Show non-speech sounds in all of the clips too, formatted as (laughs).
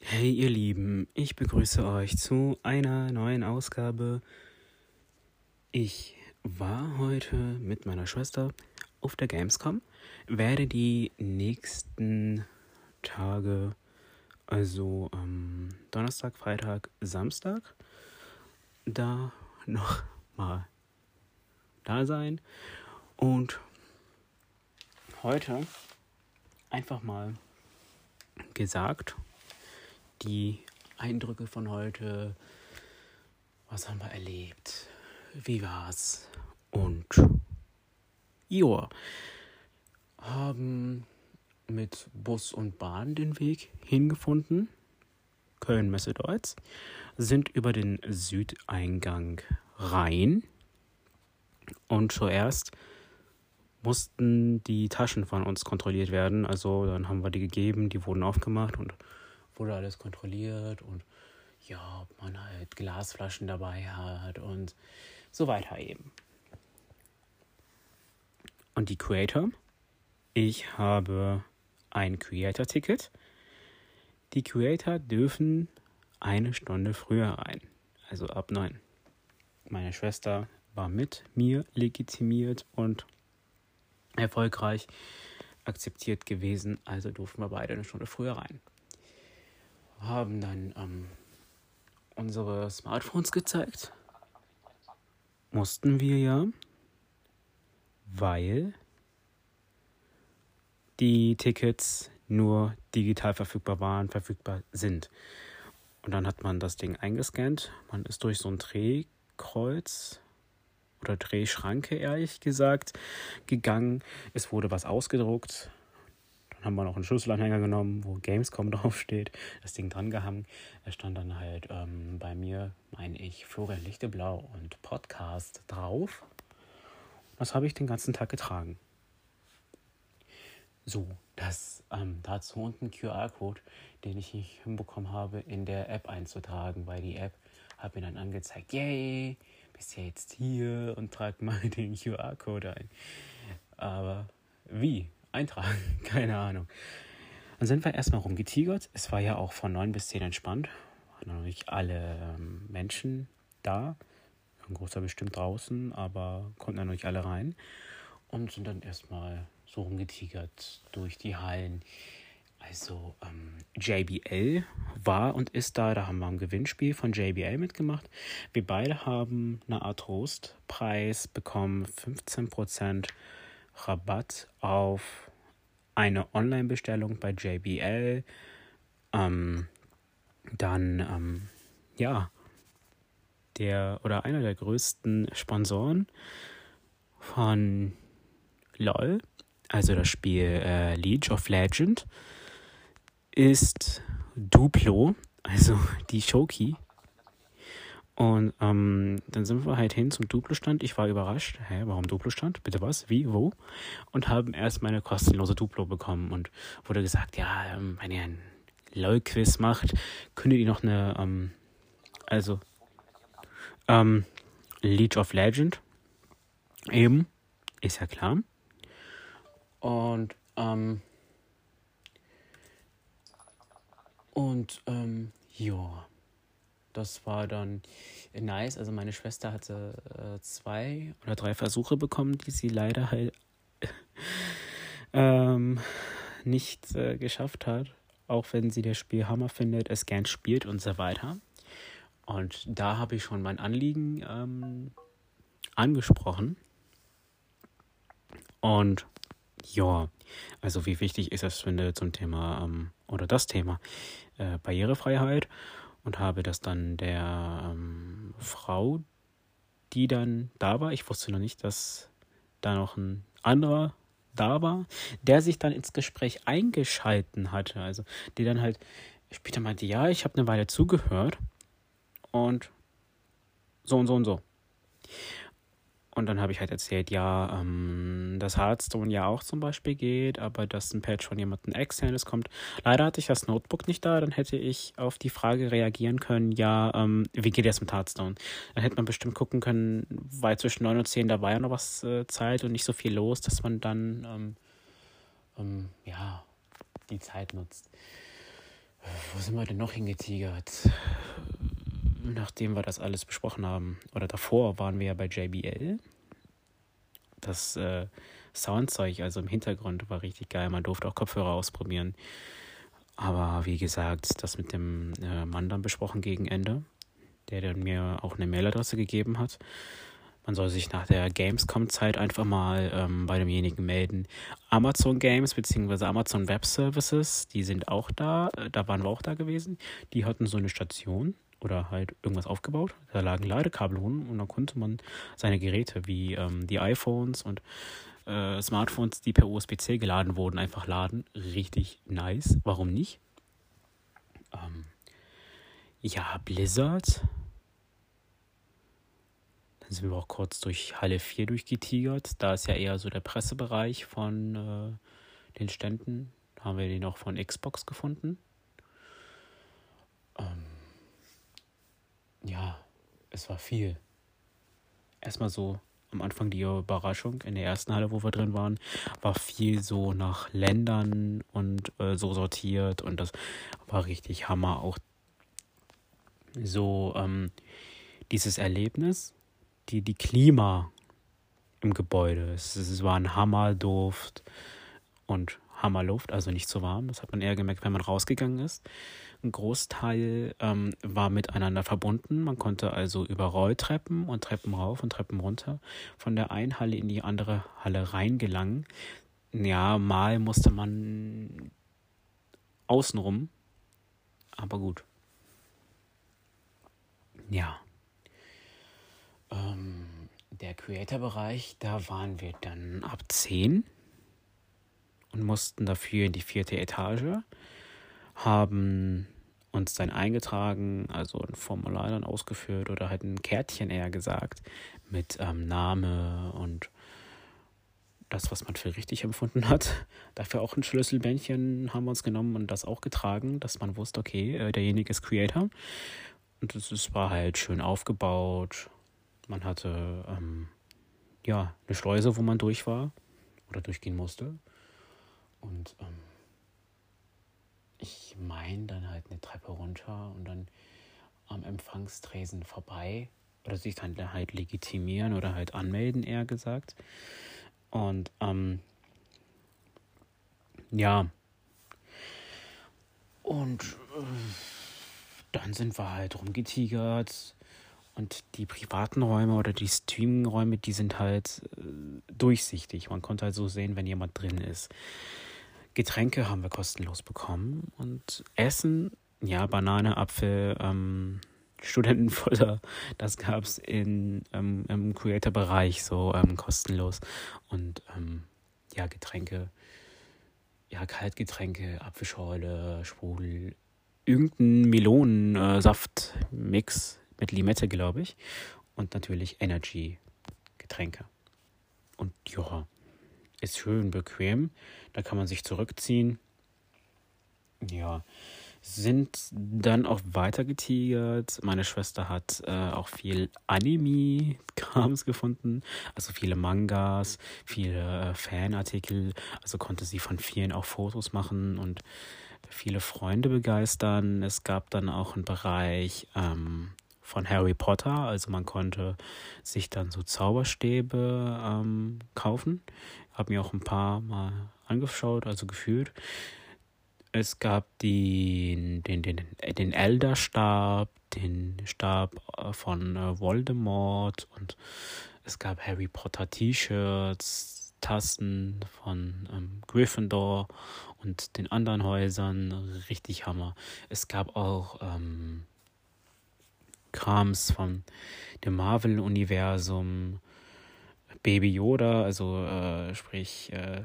Hey ihr Lieben, ich begrüße euch zu einer neuen Ausgabe. Ich war heute mit meiner Schwester auf der Gamescom, werde die nächsten Tage, also ähm, Donnerstag, Freitag, Samstag, da noch mal da sein und heute einfach mal gesagt die Eindrücke von heute. Was haben wir erlebt? Wie war's? Und ja, haben mit Bus und Bahn den Weg hingefunden. Köln Messe Deutz, sind über den Südeingang rein und zuerst mussten die Taschen von uns kontrolliert werden. Also dann haben wir die gegeben, die wurden aufgemacht und wurde alles kontrolliert und ja, ob man halt Glasflaschen dabei hat und so weiter eben. Und die Creator, ich habe ein Creator-Ticket. Die Creator dürfen eine Stunde früher rein, also ab neun. Meine Schwester war mit mir legitimiert und erfolgreich akzeptiert gewesen, also durften wir beide eine Stunde früher rein haben dann ähm, unsere Smartphones gezeigt. Mussten wir ja, weil die Tickets nur digital verfügbar waren, verfügbar sind. Und dann hat man das Ding eingescannt. Man ist durch so ein Drehkreuz oder Drehschranke, ehrlich gesagt, gegangen. Es wurde was ausgedruckt. Dann haben wir noch einen Schlüsselanhänger genommen, wo Gamescom (laughs) draufsteht, das Ding dran gehangen. Da stand dann halt ähm, bei mir, meine ich, Florian Lichteblau und Podcast drauf. Das habe ich den ganzen Tag getragen. So, das ähm, dazu unten QR-Code, den ich nicht hinbekommen habe, in der App einzutragen, weil die App hat mir dann angezeigt, yay, bist ja jetzt hier und trag mal (laughs) den QR-Code ein. Aber wie? eintragen. (laughs) Keine Ahnung. Dann sind wir erstmal rumgetigert. Es war ja auch von 9 bis 10 entspannt. Waren noch nicht alle ähm, Menschen da. Ein großer bestimmt draußen, aber konnten dann noch nicht alle rein. Und sind dann erstmal so rumgetigert durch die Hallen. Also ähm, JBL war und ist da. Da haben wir ein Gewinnspiel von JBL mitgemacht. Wir beide haben eine Art Trostpreis bekommen. 15% Rabatt auf eine Online-Bestellung bei JBL. Ähm, dann, ähm, ja, der oder einer der größten Sponsoren von LOL, also das Spiel äh, League of Legend, ist Duplo, also (laughs) die Shoki. Und ähm, dann sind wir halt hin zum Duplo-Stand. Ich war überrascht. Hä, warum Duplo-Stand? Bitte was? Wie? Wo? Und haben erst meine kostenlose Duplo bekommen und wurde gesagt, ja, ähm, wenn ihr ein LOL-Quiz macht, könnt ihr noch eine, ähm, also, ähm, League of Legend eben, ist ja klar. Und, ähm, und, ähm, ja das war dann nice. Also meine Schwester hatte äh, zwei oder drei Versuche bekommen, die sie leider halt (laughs) ähm, nicht äh, geschafft hat. Auch wenn sie das Spiel Hammer findet, es gern spielt und so weiter. Und da habe ich schon mein Anliegen ähm, angesprochen. Und ja, also wie wichtig ist das, finde zum Thema ähm, oder das Thema äh, Barrierefreiheit und habe das dann der ähm, Frau, die dann da war, ich wusste noch nicht, dass da noch ein anderer da war, der sich dann ins Gespräch eingeschalten hatte. Also die dann halt später meinte, ja, ich habe eine Weile zugehört und so und so und so. Und dann habe ich halt erzählt, ja, ähm, dass Hearthstone ja auch zum Beispiel geht, aber dass ein Patch von jemandem externes kommt. Leider hatte ich das Notebook nicht da, dann hätte ich auf die Frage reagieren können, ja, ähm, wie geht das mit Hearthstone? Dann hätte man bestimmt gucken können, weil zwischen 9 und 10 da war ja noch was äh, Zeit und nicht so viel los, dass man dann, ähm, ähm, ja, die Zeit nutzt. Wo sind wir denn noch hingetigert? Nachdem wir das alles besprochen haben, oder davor waren wir ja bei JBL. Das äh, Soundzeug, also im Hintergrund, war richtig geil. Man durfte auch Kopfhörer ausprobieren. Aber wie gesagt, das mit dem äh, Mann dann besprochen gegen Ende, der dann mir auch eine Mailadresse gegeben hat. Man soll sich nach der Gamescom-Zeit einfach mal ähm, bei demjenigen melden. Amazon Games bzw. Amazon Web Services, die sind auch da. Äh, da waren wir auch da gewesen. Die hatten so eine Station oder halt irgendwas aufgebaut. Da lagen Ladekabel rum und dann konnte man seine Geräte wie ähm, die iPhones und äh, Smartphones, die per USB-C geladen wurden, einfach laden. Richtig nice. Warum nicht? Ähm, ja, Blizzard. Dann sind wir auch kurz durch Halle 4 durchgetigert. Da ist ja eher so der Pressebereich von äh, den Ständen. Da haben wir den auch von Xbox gefunden. Ja, es war viel. Erstmal so am Anfang die Überraschung in der ersten Halle, wo wir drin waren, war viel so nach Ländern und äh, so sortiert und das war richtig Hammer. Auch so ähm, dieses Erlebnis, die, die Klima im Gebäude. Es, es war ein Hammerduft und Hammerluft, also nicht so warm. Das hat man eher gemerkt, wenn man rausgegangen ist. Ein Großteil ähm, war miteinander verbunden. Man konnte also über Rolltreppen und Treppen rauf und Treppen runter von der einen Halle in die andere Halle reingelangen. Ja, mal musste man außenrum, aber gut. Ja. Ähm, der Creator-Bereich, da waren wir dann ab 10 und mussten dafür in die vierte Etage haben uns dann eingetragen, also ein Formular dann ausgeführt oder halt ein Kärtchen eher gesagt mit ähm, Name und das, was man für richtig empfunden hat. (laughs) Dafür auch ein Schlüsselbändchen haben wir uns genommen und das auch getragen, dass man wusste, okay, äh, derjenige ist Creator. Und es war halt schön aufgebaut. Man hatte ähm, ja eine Schleuse, wo man durch war oder durchgehen musste. Und ähm, ich meine dann halt eine Treppe runter und dann am Empfangstresen vorbei oder sich dann halt legitimieren oder halt anmelden, eher gesagt. Und ähm, ja. Und äh, dann sind wir halt rumgetigert und die privaten Räume oder die Streaming-Räume, die sind halt äh, durchsichtig. Man konnte halt so sehen, wenn jemand drin ist. Getränke haben wir kostenlos bekommen und Essen, ja, Banane, Apfel, ähm, Studentenfutter, (laughs) das gab es ähm, im Creator-Bereich so ähm, kostenlos. Und ähm, ja, Getränke, ja, Kaltgetränke, Apfelschorle, Sprudel, irgendein Melonensaft-Mix mit Limette, glaube ich. Und natürlich Energy-Getränke. Und ja, ist schön bequem. Da kann man sich zurückziehen. Ja, sind dann auch weiter getigert. Meine Schwester hat äh, auch viel Anime-Krams gefunden, also viele Mangas, viele äh, Fanartikel. Also konnte sie von vielen auch Fotos machen und viele Freunde begeistern. Es gab dann auch einen Bereich ähm, von Harry Potter, also man konnte sich dann so Zauberstäbe ähm, kaufen. Habe mir auch ein paar mal angeschaut, also gefühlt. Es gab den, den, den, den Elderstab, den Stab äh, von äh, Voldemort und es gab Harry Potter T-Shirts, Tassen von ähm, Gryffindor und den anderen Häusern. Richtig Hammer. Es gab auch ähm, Krams von dem Marvel-Universum, Baby Yoda, also äh, sprich äh,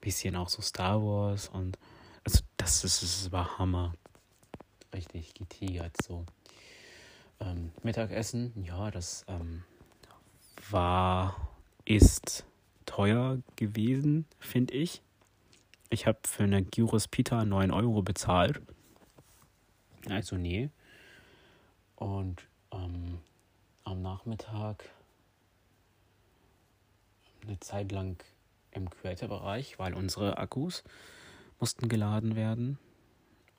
bisschen auch so Star Wars und also das ist, das war Hammer. Richtig getigert so. Ähm, Mittagessen, ja, das ähm, war, ist teuer gewesen, finde ich. Ich habe für eine Gyros Pita 9 Euro bezahlt. Also nee. Und ähm, am Nachmittag eine Zeit lang im Creator-Bereich, weil unsere Akkus mussten geladen werden.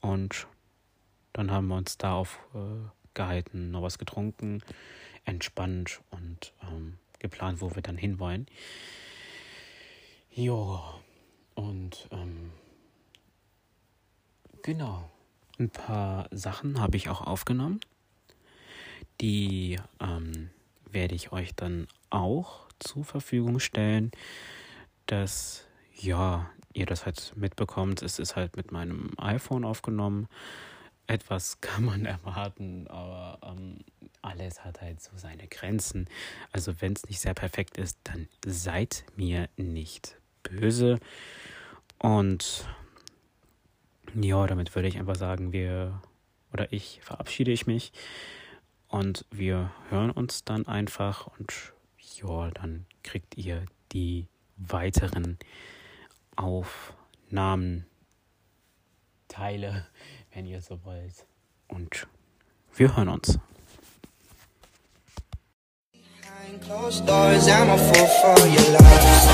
Und dann haben wir uns da aufgehalten, äh, noch was getrunken, entspannt und ähm, geplant, wo wir dann hinwollen. Ja, und ähm, genau, ein paar Sachen habe ich auch aufgenommen. Die ähm, werde ich euch dann auch zur Verfügung stellen, dass ja, ihr das halt mitbekommt. Es ist halt mit meinem iPhone aufgenommen. Etwas (laughs) kann man erwarten, aber ähm, alles hat halt so seine Grenzen. Also wenn es nicht sehr perfekt ist, dann seid mir nicht böse. Und ja, damit würde ich einfach sagen, wir oder ich verabschiede ich mich und wir hören uns dann einfach und ja, dann kriegt ihr die weiteren Aufnahmen, Teile, wenn ihr so wollt. Und wir hören uns. Closed doors, I'm a fool for your love.